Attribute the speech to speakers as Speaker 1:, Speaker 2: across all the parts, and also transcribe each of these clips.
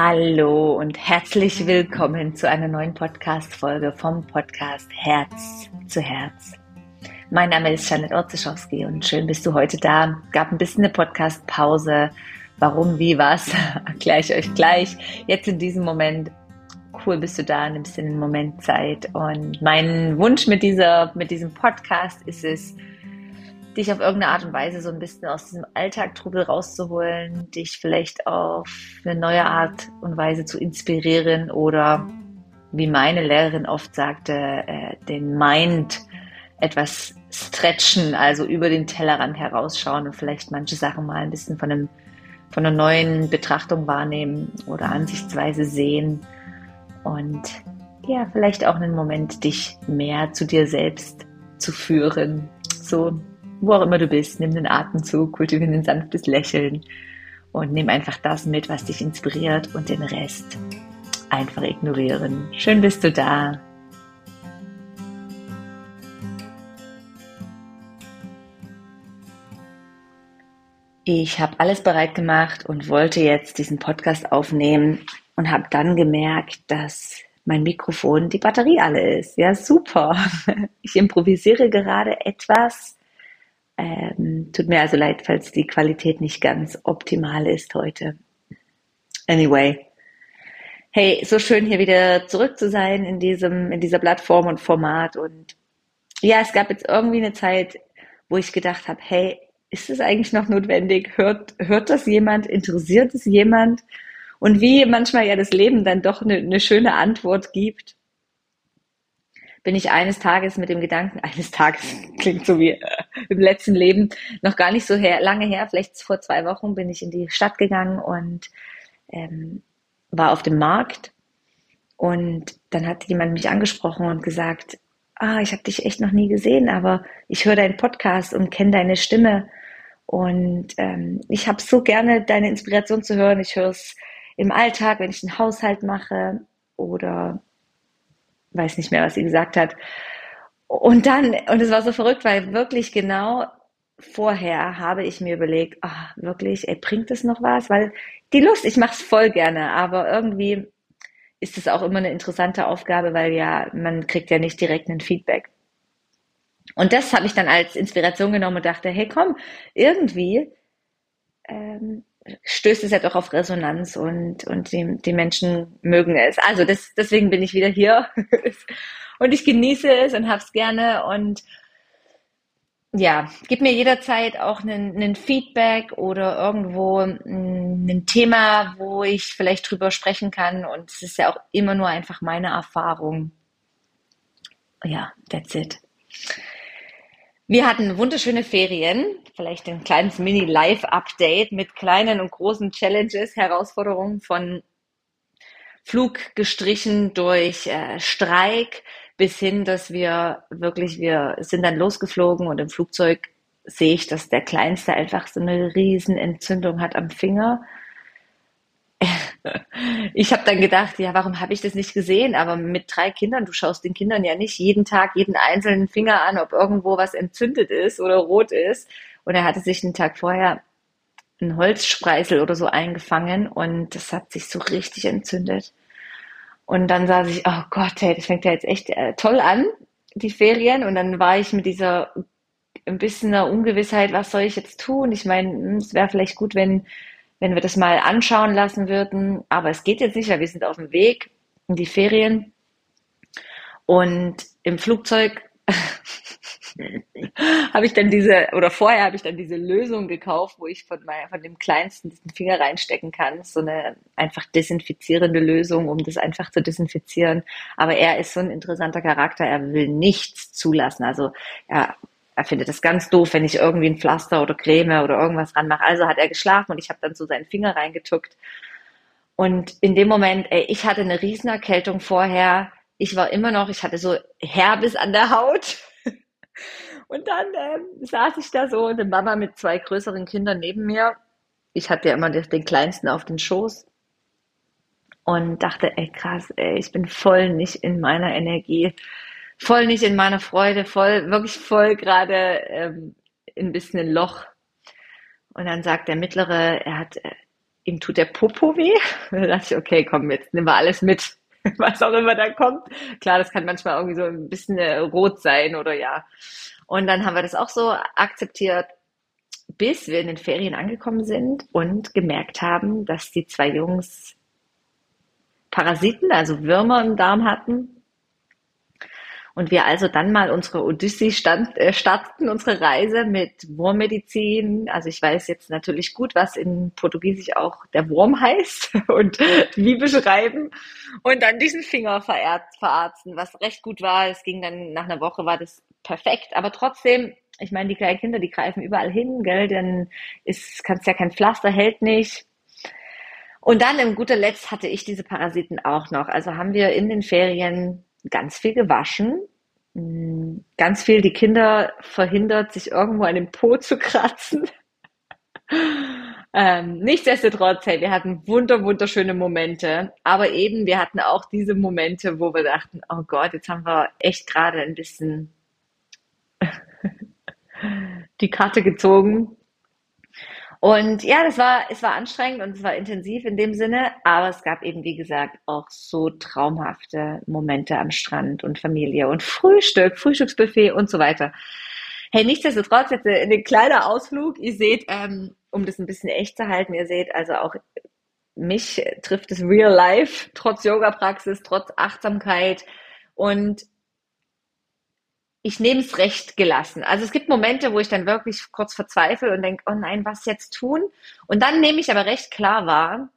Speaker 1: Hallo und herzlich willkommen zu einer neuen Podcast-Folge vom Podcast Herz zu Herz. Mein Name ist Janet Orzeschowski und schön bist du heute da. Gab ein bisschen eine Podcast-Pause. Warum, wie, was, erkläre ich euch gleich. Jetzt in diesem Moment, cool bist du da, nimmst dir einen Moment Zeit. Und mein Wunsch mit dieser, mit diesem Podcast ist es, dich auf irgendeine Art und Weise so ein bisschen aus diesem Alltagtrubel rauszuholen, dich vielleicht auf eine neue Art und Weise zu inspirieren oder wie meine Lehrerin oft sagte, äh, den Mind etwas stretchen, also über den Tellerrand herausschauen und vielleicht manche Sachen mal ein bisschen von, einem, von einer neuen Betrachtung wahrnehmen oder Ansichtsweise sehen und ja, vielleicht auch einen Moment, dich mehr zu dir selbst zu führen. So wo auch immer du bist, nimm den Atemzug, kultiviere ein sanftes Lächeln und nimm einfach das mit, was dich inspiriert und den Rest einfach ignorieren. Schön bist du da. Ich habe alles bereit gemacht und wollte jetzt diesen Podcast aufnehmen und habe dann gemerkt, dass mein Mikrofon die Batterie alle ist. Ja, super. Ich improvisiere gerade etwas ähm, tut mir also leid, falls die Qualität nicht ganz optimal ist heute. Anyway. Hey, so schön hier wieder zurück zu sein in diesem, in dieser Plattform und Format. Und ja, es gab jetzt irgendwie eine Zeit, wo ich gedacht habe, hey, ist es eigentlich noch notwendig? Hört, hört das jemand? Interessiert es jemand? Und wie manchmal ja das Leben dann doch eine, eine schöne Antwort gibt, bin ich eines Tages mit dem Gedanken, eines Tages klingt so wie äh, im letzten Leben, noch gar nicht so her, lange her, vielleicht vor zwei Wochen bin ich in die Stadt gegangen und ähm, war auf dem Markt und dann hat jemand mich angesprochen und gesagt, ah, ich habe dich echt noch nie gesehen, aber ich höre deinen Podcast und kenne deine Stimme und ähm, ich habe so gerne deine Inspiration zu hören. Ich höre es im Alltag, wenn ich den Haushalt mache oder weiß nicht mehr, was sie gesagt hat. Und dann, und es war so verrückt, weil wirklich genau vorher habe ich mir überlegt, ach, wirklich, ey, bringt das noch was? Weil die Lust, ich mache es voll gerne, aber irgendwie ist es auch immer eine interessante Aufgabe, weil ja, man kriegt ja nicht direkt ein Feedback. Und das habe ich dann als Inspiration genommen und dachte, hey komm, irgendwie ähm, stößt es ja doch auf Resonanz und, und die, die Menschen mögen es. Also das, deswegen bin ich wieder hier und ich genieße es und hab's gerne und ja, gib mir jederzeit auch einen, einen Feedback oder irgendwo ein Thema, wo ich vielleicht drüber sprechen kann. Und es ist ja auch immer nur einfach meine Erfahrung. Ja, that's it. Wir hatten wunderschöne Ferien, vielleicht ein kleines Mini-Live-Update mit kleinen und großen Challenges, Herausforderungen von Flug gestrichen durch äh, Streik bis hin, dass wir wirklich, wir sind dann losgeflogen und im Flugzeug sehe ich, dass der Kleinste einfach so eine riesen Entzündung hat am Finger ich habe dann gedacht, ja, warum habe ich das nicht gesehen? Aber mit drei Kindern, du schaust den Kindern ja nicht jeden Tag jeden einzelnen Finger an, ob irgendwo was entzündet ist oder rot ist. Und er hatte sich einen Tag vorher ein Holzspreißel oder so eingefangen und das hat sich so richtig entzündet. Und dann saß ich, oh Gott, hey, das fängt ja jetzt echt äh, toll an, die Ferien. Und dann war ich mit dieser ein bisschen einer Ungewissheit, was soll ich jetzt tun? Ich meine, hm, es wäre vielleicht gut, wenn wenn wir das mal anschauen lassen würden. Aber es geht jetzt nicht, wir sind auf dem Weg in die Ferien. Und im Flugzeug habe ich dann diese, oder vorher habe ich dann diese Lösung gekauft, wo ich von, mein, von dem kleinsten diesen Finger reinstecken kann. So eine einfach desinfizierende Lösung, um das einfach zu desinfizieren. Aber er ist so ein interessanter Charakter, er will nichts zulassen. Also er er findet es ganz doof, wenn ich irgendwie ein Pflaster oder Creme oder irgendwas ranmache. Also hat er geschlafen und ich habe dann so seinen Finger reingetuckt. Und in dem Moment, ey, ich hatte eine Riesenerkältung vorher. Ich war immer noch, ich hatte so Herbes an der Haut. Und dann ähm, saß ich da so, eine Mama mit zwei größeren Kindern neben mir. Ich hatte ja immer den kleinsten auf den Schoß und dachte, ey krass, ey, ich bin voll nicht in meiner Energie voll nicht in meiner Freude, voll, wirklich voll gerade ähm, ein bisschen ein Loch. Und dann sagt der Mittlere, er hat, äh, ihm tut der Popo weh. Dann dachte ich, okay, komm, jetzt nehmen wir alles mit, was auch immer da kommt. Klar, das kann manchmal irgendwie so ein bisschen äh, rot sein oder ja. Und dann haben wir das auch so akzeptiert, bis wir in den Ferien angekommen sind und gemerkt haben, dass die zwei Jungs Parasiten, also Würmer im Darm hatten und wir also dann mal unsere Odyssee stand, äh, starteten, unsere Reise mit Wurmmedizin. Also ich weiß jetzt natürlich gut, was in Portugiesisch auch der Wurm heißt und wie beschreiben. Und dann diesen Finger verarzten, was recht gut war. Es ging dann nach einer Woche war das perfekt. Aber trotzdem, ich meine, die kleinen Kinder, die greifen überall hin, gell? Dann ist, kannst ja kein Pflaster, hält nicht. Und dann im guter Letzt hatte ich diese Parasiten auch noch. Also haben wir in den Ferien ganz viel gewaschen, mm, ganz viel die Kinder verhindert, sich irgendwo an dem Po zu kratzen. ähm, nichtsdestotrotz, hey, wir hatten wunder, wunderschöne Momente, aber eben, wir hatten auch diese Momente, wo wir dachten, oh Gott, jetzt haben wir echt gerade ein bisschen die Karte gezogen und ja, das war, es war anstrengend und es war intensiv in dem Sinne, aber es gab eben, wie gesagt, auch so traumhafte Momente am Strand und Familie und Frühstück, Frühstücksbuffet und so weiter. Hey, nichtsdestotrotz jetzt ein kleiner Ausflug. Ihr seht, ähm, um das ein bisschen echt zu halten, ihr seht also auch mich trifft es real life, trotz Yoga-Praxis, trotz Achtsamkeit und ich nehme es recht gelassen. Also es gibt Momente, wo ich dann wirklich kurz verzweifle und denke, oh nein, was jetzt tun? Und dann nehme ich aber recht klar wahr,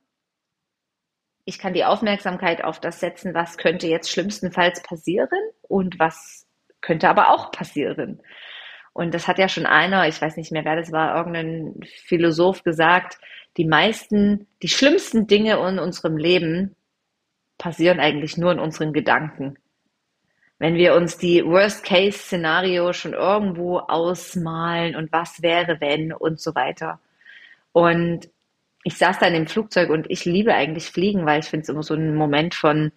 Speaker 1: ich kann die Aufmerksamkeit auf das setzen, was könnte jetzt schlimmstenfalls passieren und was könnte aber auch passieren. Und das hat ja schon einer, ich weiß nicht mehr, wer das war, irgendein Philosoph gesagt, die meisten, die schlimmsten Dinge in unserem Leben passieren eigentlich nur in unseren Gedanken wenn wir uns die Worst-Case-Szenario schon irgendwo ausmalen und was wäre, wenn und so weiter. Und ich saß da in dem Flugzeug und ich liebe eigentlich Fliegen, weil ich finde es immer so ein Moment von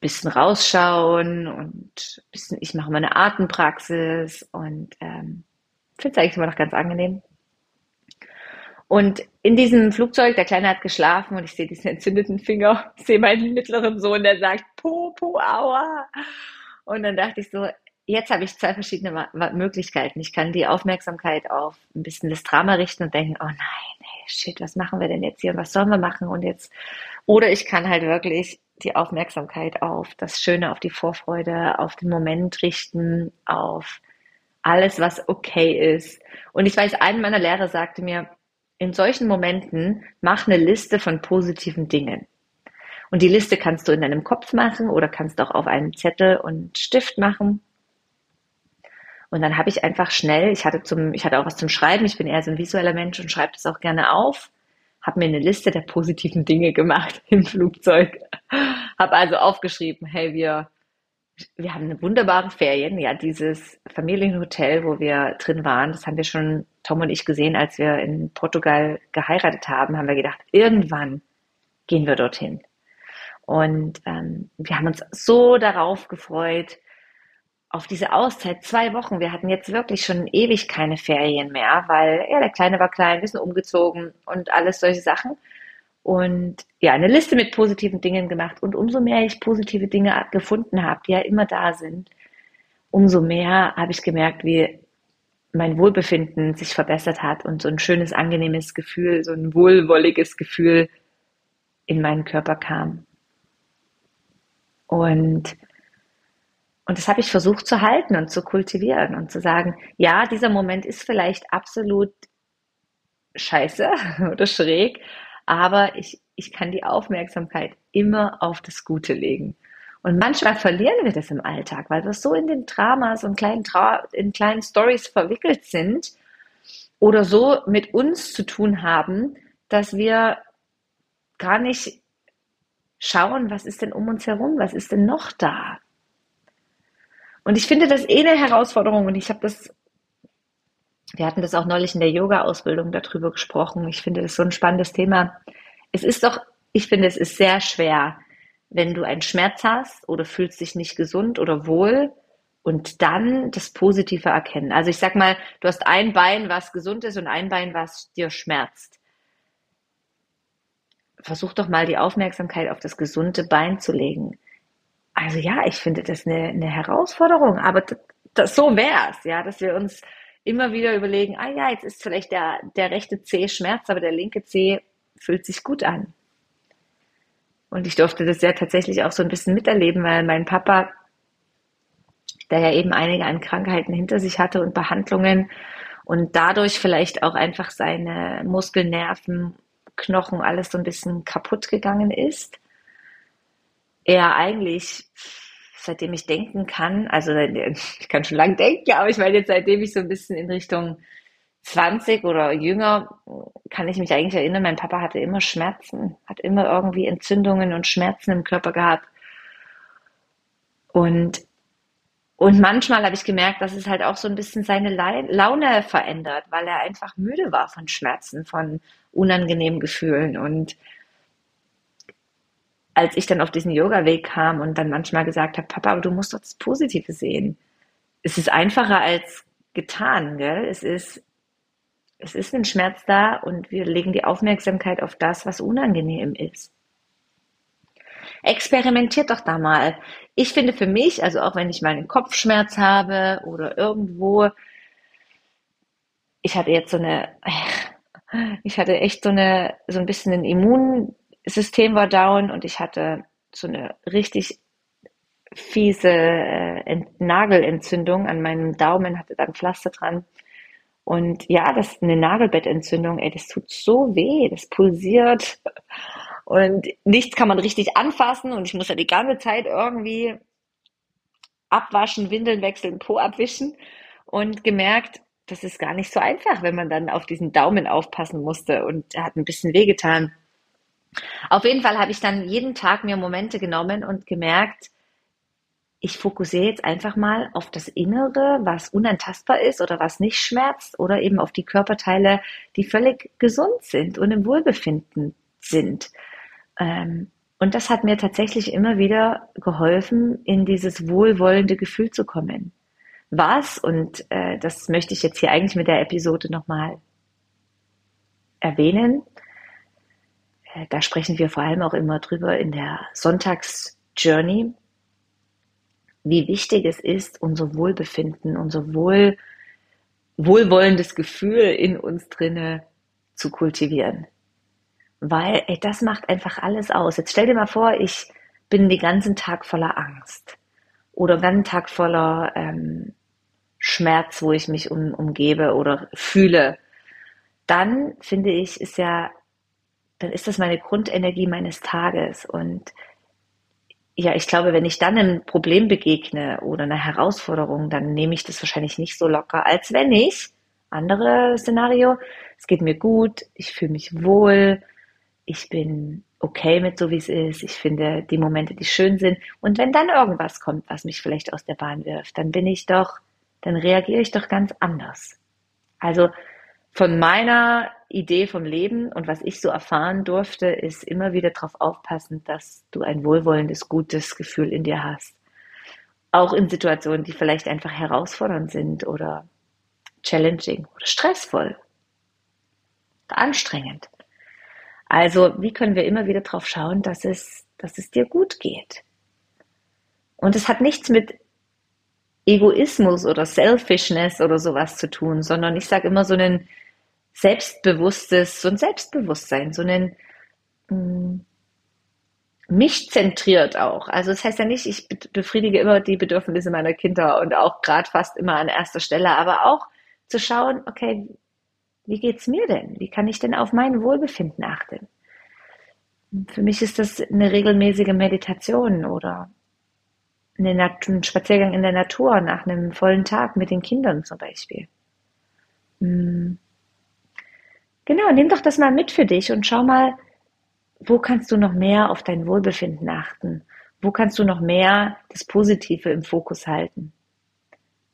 Speaker 1: bisschen rausschauen und bisschen, ich mache meine Atempraxis und ähm, finde es eigentlich immer noch ganz angenehm. Und in diesem Flugzeug, der Kleine hat geschlafen und ich sehe diesen entzündeten Finger, sehe meinen mittleren Sohn, der sagt, Popo, aua. Und dann dachte ich so, jetzt habe ich zwei verschiedene Möglichkeiten. Ich kann die Aufmerksamkeit auf ein bisschen das Drama richten und denken, oh nein, hey, shit, was machen wir denn jetzt hier und was sollen wir machen und jetzt, oder ich kann halt wirklich die Aufmerksamkeit auf das Schöne, auf die Vorfreude, auf den Moment richten, auf alles, was okay ist. Und ich weiß, ein meiner Lehrer sagte mir, in solchen Momenten mach eine Liste von positiven Dingen. Und die Liste kannst du in deinem Kopf machen oder kannst auch auf einem Zettel und Stift machen. Und dann habe ich einfach schnell, ich hatte zum, ich hatte auch was zum Schreiben, ich bin eher so ein visueller Mensch und schreibe das auch gerne auf, habe mir eine Liste der positiven Dinge gemacht im Flugzeug, habe also aufgeschrieben, hey, wir wir haben eine wunderbare Ferien. Ja, dieses Familienhotel, wo wir drin waren, das haben wir schon, Tom und ich, gesehen, als wir in Portugal geheiratet haben, haben wir gedacht, irgendwann gehen wir dorthin. Und ähm, wir haben uns so darauf gefreut, auf diese Auszeit, zwei Wochen. Wir hatten jetzt wirklich schon ewig keine Ferien mehr, weil ja, der Kleine war klein, ein bisschen umgezogen und alles solche Sachen und ja, eine Liste mit positiven Dingen gemacht. Und umso mehr ich positive Dinge gefunden habe, die ja immer da sind, umso mehr habe ich gemerkt, wie mein Wohlbefinden sich verbessert hat und so ein schönes, angenehmes Gefühl, so ein wohlwolliges Gefühl in meinen Körper kam. Und, und das habe ich versucht zu halten und zu kultivieren und zu sagen, ja, dieser Moment ist vielleicht absolut scheiße oder schräg, aber ich, ich kann die Aufmerksamkeit immer auf das Gute legen. Und manchmal verlieren wir das im Alltag, weil wir so in den Dramas und kleinen, Tra in kleinen Stories verwickelt sind oder so mit uns zu tun haben, dass wir gar nicht schauen, was ist denn um uns herum, was ist denn noch da. Und ich finde das eh eine Herausforderung und ich habe das wir hatten das auch neulich in der Yoga-Ausbildung darüber gesprochen. Ich finde das so ein spannendes Thema. Es ist doch, ich finde, es ist sehr schwer, wenn du einen Schmerz hast oder fühlst dich nicht gesund oder wohl und dann das Positive erkennen. Also ich sag mal, du hast ein Bein, was gesund ist und ein Bein, was dir schmerzt. versuch doch mal die Aufmerksamkeit auf das gesunde Bein zu legen. Also ja, ich finde das eine, eine Herausforderung, aber das, das, so wär's, ja, dass wir uns immer wieder überlegen, ah ja, jetzt ist vielleicht der, der rechte Zeh Schmerz, aber der linke Zeh fühlt sich gut an. Und ich durfte das ja tatsächlich auch so ein bisschen miterleben, weil mein Papa, der ja eben einige an Krankheiten hinter sich hatte und Behandlungen und dadurch vielleicht auch einfach seine Muskeln, Nerven, Knochen alles so ein bisschen kaputt gegangen ist. Er eigentlich, seitdem ich denken kann, also ich kann schon lange denken, aber ich meine jetzt seitdem ich so ein bisschen in Richtung 20 oder jünger, kann ich mich eigentlich erinnern, mein Papa hatte immer Schmerzen, hat immer irgendwie Entzündungen und Schmerzen im Körper gehabt. Und, und manchmal habe ich gemerkt, dass es halt auch so ein bisschen seine Laune verändert, weil er einfach müde war von Schmerzen, von unangenehmen Gefühlen. Und als ich dann auf diesen Yoga-Weg kam und dann manchmal gesagt habe, Papa, aber du musst doch das Positive sehen. Es ist einfacher als getan, gell? Es ist es ist ein Schmerz da und wir legen die Aufmerksamkeit auf das, was unangenehm ist. Experimentiert doch da mal. Ich finde für mich, also auch wenn ich mal einen Kopfschmerz habe oder irgendwo, ich hatte jetzt so eine, ich hatte echt so eine, so ein bisschen ein Immunsystem war down und ich hatte so eine richtig fiese äh, Nagelentzündung an meinem Daumen, hatte dann Pflaster dran. Und ja, das ist eine Nagelbettentzündung, ey, das tut so weh, das pulsiert und nichts kann man richtig anfassen und ich muss ja die ganze Zeit irgendwie abwaschen, Windeln wechseln, Po abwischen und gemerkt, das ist gar nicht so einfach, wenn man dann auf diesen Daumen aufpassen musste und er hat ein bisschen wehgetan. Auf jeden Fall habe ich dann jeden Tag mir Momente genommen und gemerkt, ich fokussiere jetzt einfach mal auf das Innere, was unantastbar ist oder was nicht schmerzt oder eben auf die Körperteile, die völlig gesund sind und im Wohlbefinden sind. Ähm, und das hat mir tatsächlich immer wieder geholfen, in dieses wohlwollende Gefühl zu kommen. Was, und äh, das möchte ich jetzt hier eigentlich mit der Episode nochmal erwähnen, äh, da sprechen wir vor allem auch immer drüber in der Sonntagsjourney, wie wichtig es ist, unser Wohlbefinden, unser Wohl, wohlwollendes Gefühl in uns drinne zu kultivieren. Weil, ey, das macht einfach alles aus. Jetzt stell dir mal vor, ich bin den ganzen Tag voller Angst oder den ganzen Tag voller ähm, Schmerz, wo ich mich um, umgebe oder fühle. Dann finde ich, ist ja, dann ist das meine Grundenergie meines Tages und ja, ich glaube, wenn ich dann einem Problem begegne oder einer Herausforderung, dann nehme ich das wahrscheinlich nicht so locker, als wenn ich, andere Szenario, es geht mir gut, ich fühle mich wohl, ich bin okay mit so wie es ist, ich finde die Momente, die schön sind. Und wenn dann irgendwas kommt, was mich vielleicht aus der Bahn wirft, dann bin ich doch, dann reagiere ich doch ganz anders. Also von meiner Idee vom Leben und was ich so erfahren durfte, ist immer wieder darauf aufpassen, dass du ein wohlwollendes, gutes Gefühl in dir hast. Auch in Situationen, die vielleicht einfach herausfordernd sind oder challenging oder stressvoll oder anstrengend. Also, wie können wir immer wieder darauf schauen, dass es, dass es dir gut geht? Und es hat nichts mit Egoismus oder Selfishness oder sowas zu tun, sondern ich sage immer so ein selbstbewusstes, so ein Selbstbewusstsein, so ein mm, mich zentriert auch. Also das heißt ja nicht, ich befriedige immer die Bedürfnisse meiner Kinder und auch gerade fast immer an erster Stelle, aber auch zu schauen, okay, wie geht's mir denn? Wie kann ich denn auf mein Wohlbefinden achten? Für mich ist das eine regelmäßige Meditation oder ein Spaziergang in der Natur nach einem vollen Tag mit den Kindern zum Beispiel. Mm. Genau, nimm doch das mal mit für dich und schau mal, wo kannst du noch mehr auf dein Wohlbefinden achten? Wo kannst du noch mehr das Positive im Fokus halten?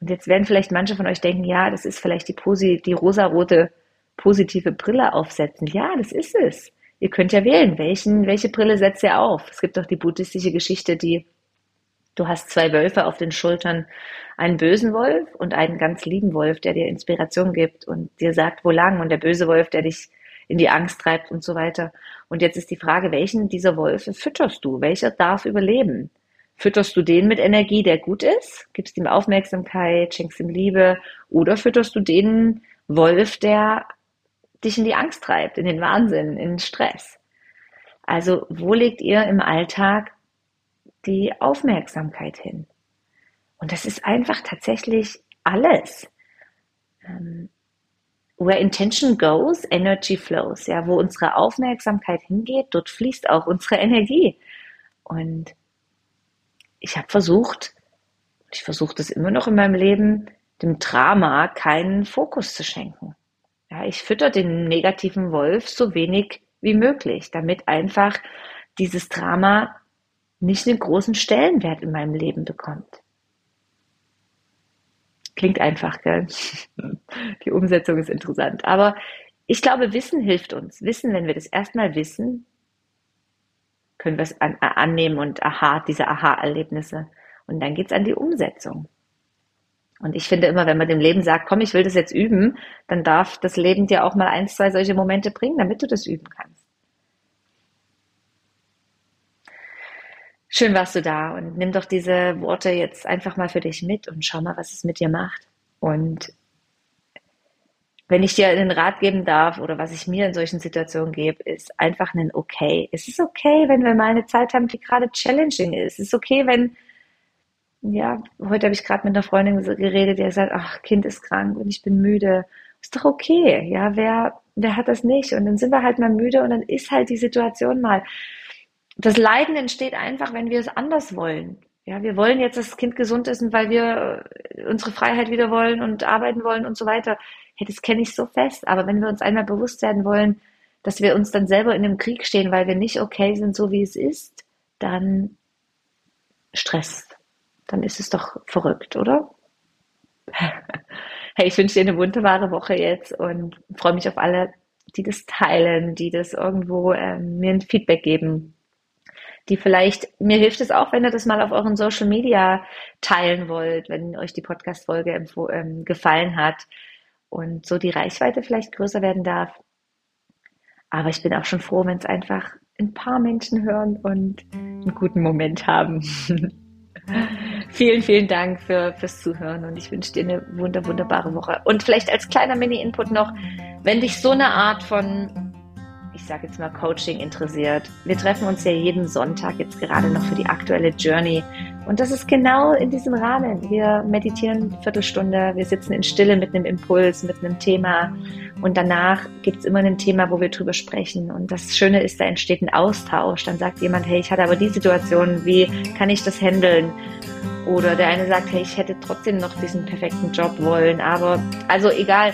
Speaker 1: Und jetzt werden vielleicht manche von euch denken, ja, das ist vielleicht die, Posi die rosarote positive Brille aufsetzen. Ja, das ist es. Ihr könnt ja wählen, welchen, welche Brille setzt ihr auf? Es gibt doch die buddhistische Geschichte, die Du hast zwei Wölfe auf den Schultern, einen bösen Wolf und einen ganz lieben Wolf, der dir Inspiration gibt und dir sagt, wo lang, und der böse Wolf, der dich in die Angst treibt und so weiter. Und jetzt ist die Frage, welchen dieser Wölfe fütterst du? Welcher darf überleben? Fütterst du den mit Energie, der gut ist? Gibst ihm Aufmerksamkeit, schenkst ihm Liebe? Oder fütterst du den Wolf, der dich in die Angst treibt, in den Wahnsinn, in den Stress? Also, wo legt ihr im Alltag die Aufmerksamkeit hin? Und das ist einfach tatsächlich alles. Ähm, where intention goes, energy flows. Ja, wo unsere Aufmerksamkeit hingeht, dort fließt auch unsere Energie. Und ich habe versucht, ich versuche das immer noch in meinem Leben, dem Drama keinen Fokus zu schenken. Ja, ich fütter den negativen Wolf so wenig wie möglich, damit einfach dieses Drama nicht einen großen Stellenwert in meinem Leben bekommt. Klingt einfach, gell? Die Umsetzung ist interessant. Aber ich glaube, Wissen hilft uns. Wissen, wenn wir das erstmal wissen, können wir es an, äh, annehmen und aha, diese Aha-Erlebnisse. Und dann geht's an die Umsetzung. Und ich finde immer, wenn man dem Leben sagt, komm, ich will das jetzt üben, dann darf das Leben dir auch mal ein, zwei solche Momente bringen, damit du das üben kannst. Schön warst du da und nimm doch diese Worte jetzt einfach mal für dich mit und schau mal, was es mit dir macht. Und wenn ich dir einen Rat geben darf oder was ich mir in solchen Situationen gebe, ist einfach ein Okay. Es ist okay, wenn wir mal eine Zeit haben, die gerade challenging ist. Es ist okay, wenn, ja, heute habe ich gerade mit einer Freundin geredet, die gesagt, ach, Kind ist krank und ich bin müde. Ist doch okay, ja, wer, wer hat das nicht? Und dann sind wir halt mal müde und dann ist halt die Situation mal das Leiden entsteht einfach, wenn wir es anders wollen. Ja, wir wollen jetzt, dass das Kind gesund ist, weil wir äh, unsere Freiheit wieder wollen und arbeiten wollen und so weiter. Hey, das kenne ich so fest. Aber wenn wir uns einmal bewusst werden wollen, dass wir uns dann selber in einem Krieg stehen, weil wir nicht okay sind, so wie es ist, dann Stress. Dann ist es doch verrückt, oder? hey, ich wünsche dir eine wunderbare Woche jetzt und freue mich auf alle, die das teilen, die das irgendwo ähm, mir ein Feedback geben die vielleicht, mir hilft es auch, wenn ihr das mal auf euren Social Media teilen wollt, wenn euch die Podcast-Folge ähm, gefallen hat und so die Reichweite vielleicht größer werden darf. Aber ich bin auch schon froh, wenn es einfach ein paar Menschen hören und einen guten Moment haben. vielen, vielen Dank für, fürs Zuhören und ich wünsche dir eine wunder, wunderbare Woche. Und vielleicht als kleiner Mini-Input noch, wenn dich so eine Art von ich sage jetzt mal Coaching interessiert. Wir treffen uns ja jeden Sonntag jetzt gerade noch für die aktuelle Journey. Und das ist genau in diesem Rahmen. Wir meditieren eine Viertelstunde, wir sitzen in Stille mit einem Impuls, mit einem Thema. Und danach gibt es immer ein Thema, wo wir drüber sprechen. Und das Schöne ist, da entsteht ein Austausch. Dann sagt jemand, hey, ich hatte aber die Situation, wie kann ich das handeln? Oder der eine sagt, hey, ich hätte trotzdem noch diesen perfekten Job wollen. Aber also egal,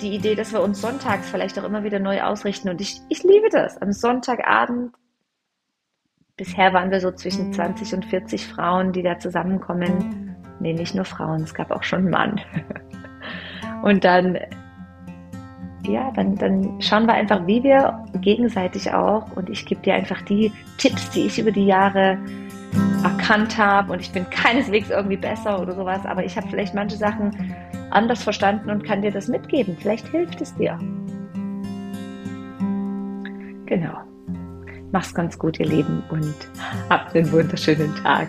Speaker 1: die Idee, dass wir uns sonntags vielleicht auch immer wieder neu ausrichten. Und ich, ich liebe das. Am Sonntagabend, bisher waren wir so zwischen 20 und 40 Frauen, die da zusammenkommen. Nee, nicht nur Frauen, es gab auch schon einen Mann. Und dann, ja, dann, dann schauen wir einfach, wie wir gegenseitig auch, und ich gebe dir einfach die Tipps, die ich über die Jahre erkannt habe. Und ich bin keineswegs irgendwie besser oder sowas, aber ich habe vielleicht manche Sachen anders verstanden und kann dir das mitgeben. Vielleicht hilft es dir. Genau. Mach's ganz gut, ihr Lieben, und habt einen wunderschönen Tag.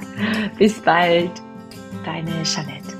Speaker 1: Bis bald. Deine Jeanette.